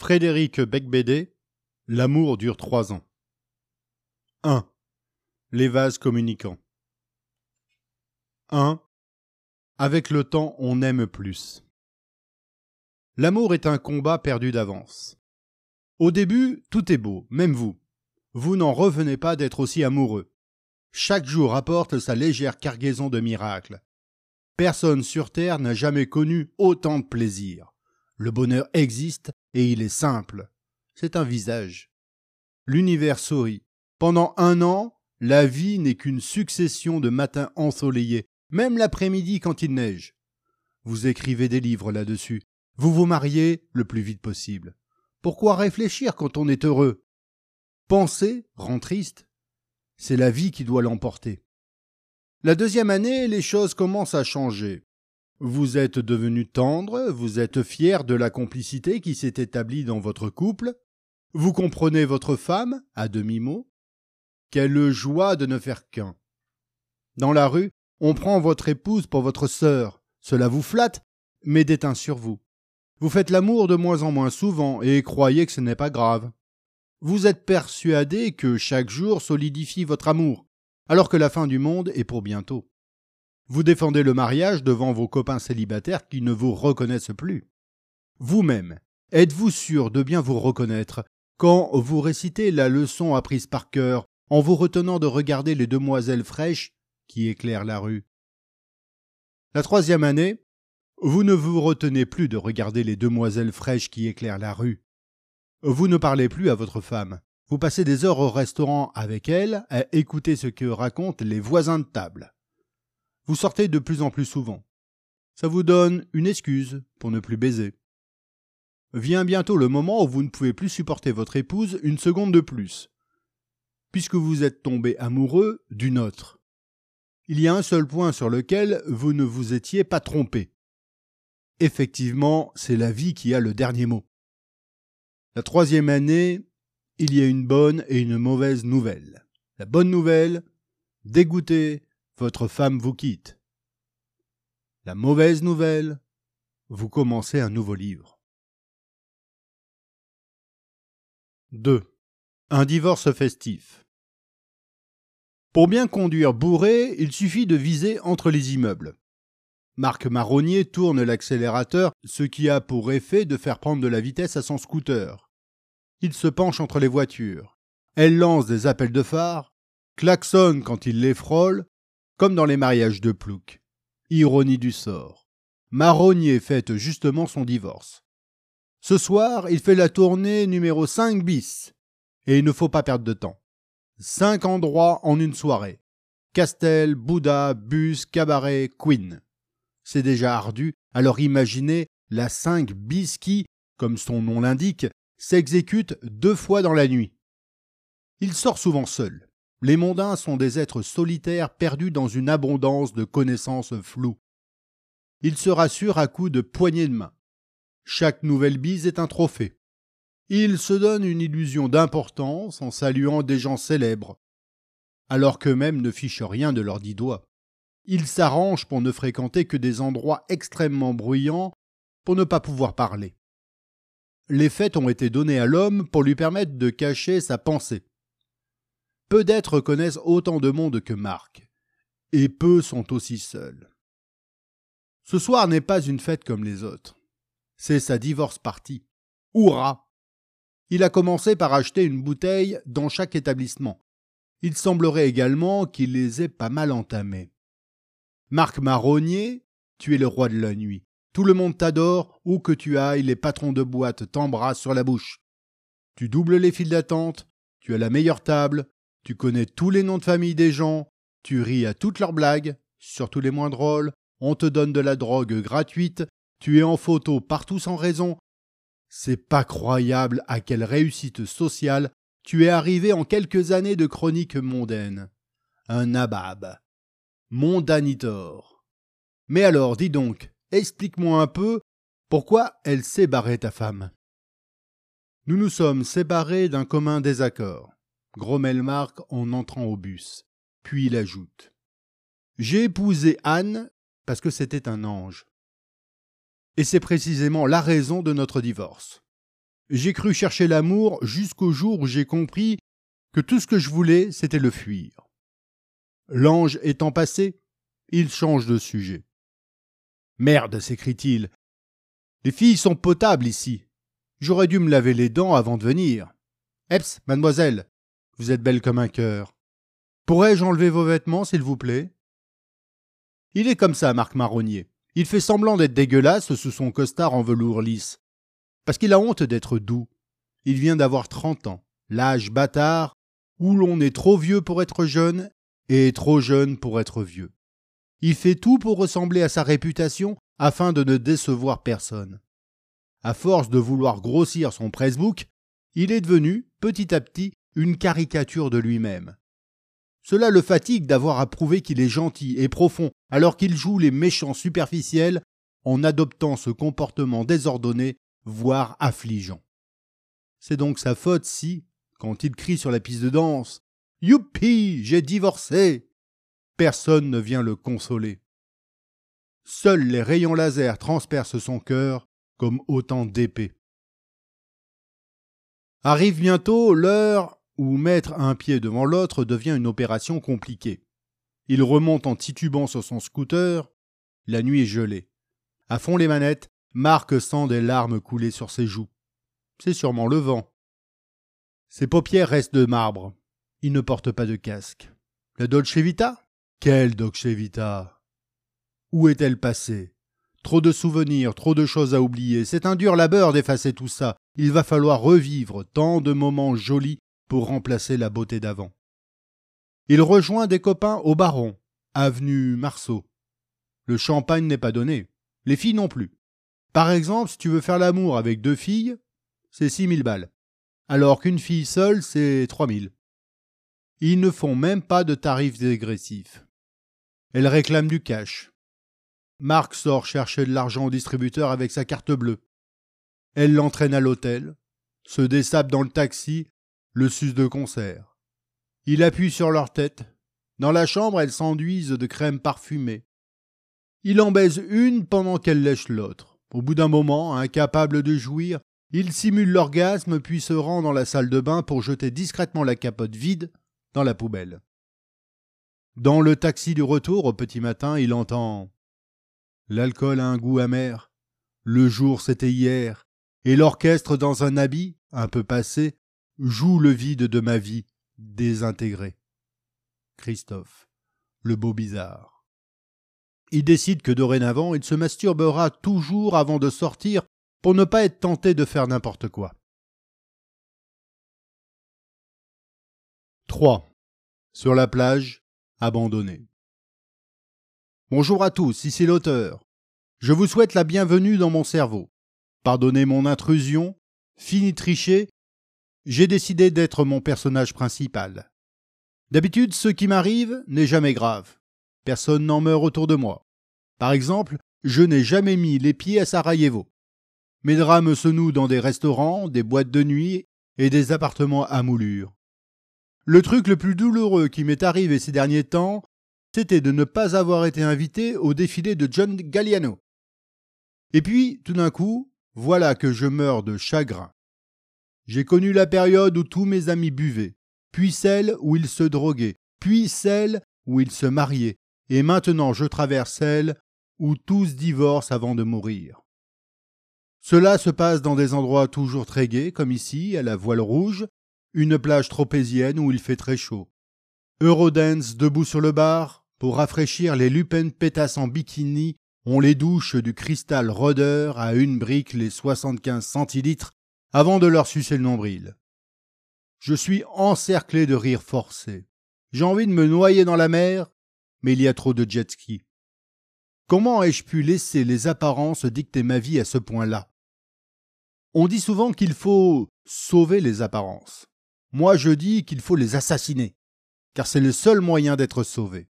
Frédéric Becbédé L'amour dure trois ans. 1. Les vases communicants. 1. Avec le temps, on aime plus. L'amour est un combat perdu d'avance. Au début, tout est beau, même vous. Vous n'en revenez pas d'être aussi amoureux. Chaque jour apporte sa légère cargaison de miracles. Personne sur Terre n'a jamais connu autant de plaisir. Le bonheur existe et il est simple. C'est un visage. L'univers sourit. Pendant un an, la vie n'est qu'une succession de matins ensoleillés, même l'après-midi quand il neige. Vous écrivez des livres là-dessus. Vous vous mariez le plus vite possible. Pourquoi réfléchir quand on est heureux? Penser rend triste. C'est la vie qui doit l'emporter. La deuxième année, les choses commencent à changer. Vous êtes devenu tendre, vous êtes fier de la complicité qui s'est établie dans votre couple, vous comprenez votre femme, à demi-mot. Quelle joie de ne faire qu'un. Dans la rue, on prend votre épouse pour votre sœur. Cela vous flatte, mais déteint sur vous. Vous faites l'amour de moins en moins souvent et croyez que ce n'est pas grave. Vous êtes persuadé que chaque jour solidifie votre amour, alors que la fin du monde est pour bientôt. Vous défendez le mariage devant vos copains célibataires qui ne vous reconnaissent plus. Vous-même, êtes-vous sûr de bien vous reconnaître quand vous récitez la leçon apprise par cœur en vous retenant de regarder les demoiselles fraîches qui éclairent la rue? La troisième année, vous ne vous retenez plus de regarder les demoiselles fraîches qui éclairent la rue. Vous ne parlez plus à votre femme. Vous passez des heures au restaurant avec elle à écouter ce que racontent les voisins de table. Vous sortez de plus en plus souvent. Ça vous donne une excuse pour ne plus baiser. Vient bientôt le moment où vous ne pouvez plus supporter votre épouse une seconde de plus, puisque vous êtes tombé amoureux d'une autre. Il y a un seul point sur lequel vous ne vous étiez pas trompé. Effectivement, c'est la vie qui a le dernier mot. La troisième année, il y a une bonne et une mauvaise nouvelle. La bonne nouvelle, dégoûté, votre femme vous quitte. La mauvaise nouvelle, vous commencez un nouveau livre. 2. Un divorce festif. Pour bien conduire bourré, il suffit de viser entre les immeubles. Marc Marronnier tourne l'accélérateur, ce qui a pour effet de faire prendre de la vitesse à son scooter. Il se penche entre les voitures. Elle lance des appels de phare, klaxonne quand il les frôle, comme dans les mariages de Plouc. Ironie du sort. Marronnier fête justement son divorce. Ce soir, il fait la tournée numéro 5 bis. Et il ne faut pas perdre de temps. Cinq endroits en une soirée. Castel, Bouddha, Bus, Cabaret, Queen. C'est déjà ardu, alors imaginez la 5 bis qui, comme son nom l'indique, s'exécute deux fois dans la nuit. Il sort souvent seul. Les mondains sont des êtres solitaires perdus dans une abondance de connaissances floues. Il se rassure à coups de poignées de main. Chaque nouvelle bise est un trophée. Il se donne une illusion d'importance en saluant des gens célèbres, alors qu'eux-mêmes ne fichent rien de leurs dix doigts. Il s'arrange pour ne fréquenter que des endroits extrêmement bruyants pour ne pas pouvoir parler les fêtes ont été données à l'homme pour lui permettre de cacher sa pensée. Peu d'êtres connaissent autant de monde que Marc, et peu sont aussi seuls. Ce soir n'est pas une fête comme les autres. C'est sa divorce partie. Hurrah Il a commencé par acheter une bouteille dans chaque établissement. Il semblerait également qu'il les ait pas mal entamés. Marc Marronnier, tu es le roi de la nuit. Tout le monde t'adore, où que tu ailles, les patrons de boîte t'embrassent sur la bouche. Tu doubles les files d'attente, tu as la meilleure table, tu connais tous les noms de famille des gens, tu ris à toutes leurs blagues, surtout les moins drôles, on te donne de la drogue gratuite, tu es en photo partout sans raison. C'est pas croyable à quelle réussite sociale tu es arrivé en quelques années de chronique mondaine. Un nabab. Mondanitor. Mais alors, dis donc, Explique-moi un peu pourquoi elle s'est barrée ta femme. Nous nous sommes séparés d'un commun désaccord. Grommel marque en entrant au bus. Puis il ajoute. J'ai épousé Anne parce que c'était un ange. Et c'est précisément la raison de notre divorce. j'ai cru chercher l'amour jusqu'au jour où j'ai compris que tout ce que je voulais, c'était le fuir. L'ange étant passé, il change de sujet. Merde, s'écrie-t-il. Les filles sont potables ici. J'aurais dû me laver les dents avant de venir. Eps, mademoiselle, vous êtes belle comme un cœur. Pourrais-je enlever vos vêtements, s'il vous plaît? Il est comme ça, Marc Marronnier. Il fait semblant d'être dégueulasse sous son costard en velours lisse. Parce qu'il a honte d'être doux. Il vient d'avoir trente ans, l'âge bâtard où l'on est trop vieux pour être jeune et trop jeune pour être vieux. Il fait tout pour ressembler à sa réputation afin de ne décevoir personne. À force de vouloir grossir son pressbook, il est devenu, petit à petit, une caricature de lui-même. Cela le fatigue d'avoir à prouver qu'il est gentil et profond alors qu'il joue les méchants superficiels en adoptant ce comportement désordonné, voire affligeant. C'est donc sa faute si, quand il crie sur la piste de danse Youpi, j'ai divorcé personne ne vient le consoler. Seuls les rayons laser transpercent son cœur comme autant d'épées. Arrive bientôt l'heure où mettre un pied devant l'autre devient une opération compliquée. Il remonte en titubant sur son scooter. La nuit est gelée. À fond les manettes, Marc sent des larmes couler sur ses joues. C'est sûrement le vent. Ses paupières restent de marbre. Il ne porte pas de casque. La Dolce Vita? Quelle Dolce Vita Où est-elle passée? Trop de souvenirs, trop de choses à oublier. C'est un dur labeur d'effacer tout ça. Il va falloir revivre tant de moments jolis pour remplacer la beauté d'avant. Il rejoint des copains au Baron, avenue Marceau. Le champagne n'est pas donné, les filles non plus. Par exemple, si tu veux faire l'amour avec deux filles, c'est six mille balles, alors qu'une fille seule, c'est trois mille. Ils ne font même pas de tarifs dégressifs. Elle réclame du cash. Marc sort chercher de l'argent au distributeur avec sa carte bleue. Elle l'entraîne à l'hôtel, se dessape dans le taxi, le suce de concert. Il appuie sur leur tête. Dans la chambre, elles s'enduisent de crème parfumée. Il en baise une pendant qu'elle lèche l'autre. Au bout d'un moment, incapable de jouir, il simule l'orgasme puis se rend dans la salle de bain pour jeter discrètement la capote vide dans la poubelle. Dans le taxi du retour au petit matin, il entend L'alcool a un goût amer. Le jour c'était hier, et l'orchestre dans un habit, un peu passé, joue le vide de ma vie désintégrée. Christophe, le beau bizarre. Il décide que dorénavant il se masturbera toujours avant de sortir pour ne pas être tenté de faire n'importe quoi. 3. Sur la plage, abandonné. Bonjour à tous, ici l'auteur. Je vous souhaite la bienvenue dans mon cerveau. Pardonnez mon intrusion, fini tricher, j'ai décidé d'être mon personnage principal. D'habitude, ce qui m'arrive n'est jamais grave. Personne n'en meurt autour de moi. Par exemple, je n'ai jamais mis les pieds à Sarajevo. Mes drames se nouent dans des restaurants, des boîtes de nuit et des appartements à moulure. Le truc le plus douloureux qui m'est arrivé ces derniers temps, c'était de ne pas avoir été invité au défilé de John Galliano. Et puis, tout d'un coup, voilà que je meurs de chagrin. J'ai connu la période où tous mes amis buvaient, puis celle où ils se droguaient, puis celle où ils se mariaient, et maintenant je traverse celle où tous divorcent avant de mourir. Cela se passe dans des endroits toujours très gais, comme ici, à la Voile Rouge, une plage tropézienne où il fait très chaud. Eurodance debout sur le bar, pour rafraîchir les lupins pétasses en bikini on les douche du cristal rôdeur à une brique les 75 centilitres avant de leur sucer le nombril. Je suis encerclé de rires forcés. J'ai envie de me noyer dans la mer, mais il y a trop de jet ski. Comment ai-je pu laisser les apparences dicter ma vie à ce point-là? On dit souvent qu'il faut sauver les apparences. Moi je dis qu'il faut les assassiner, car c'est le seul moyen d'être sauvé.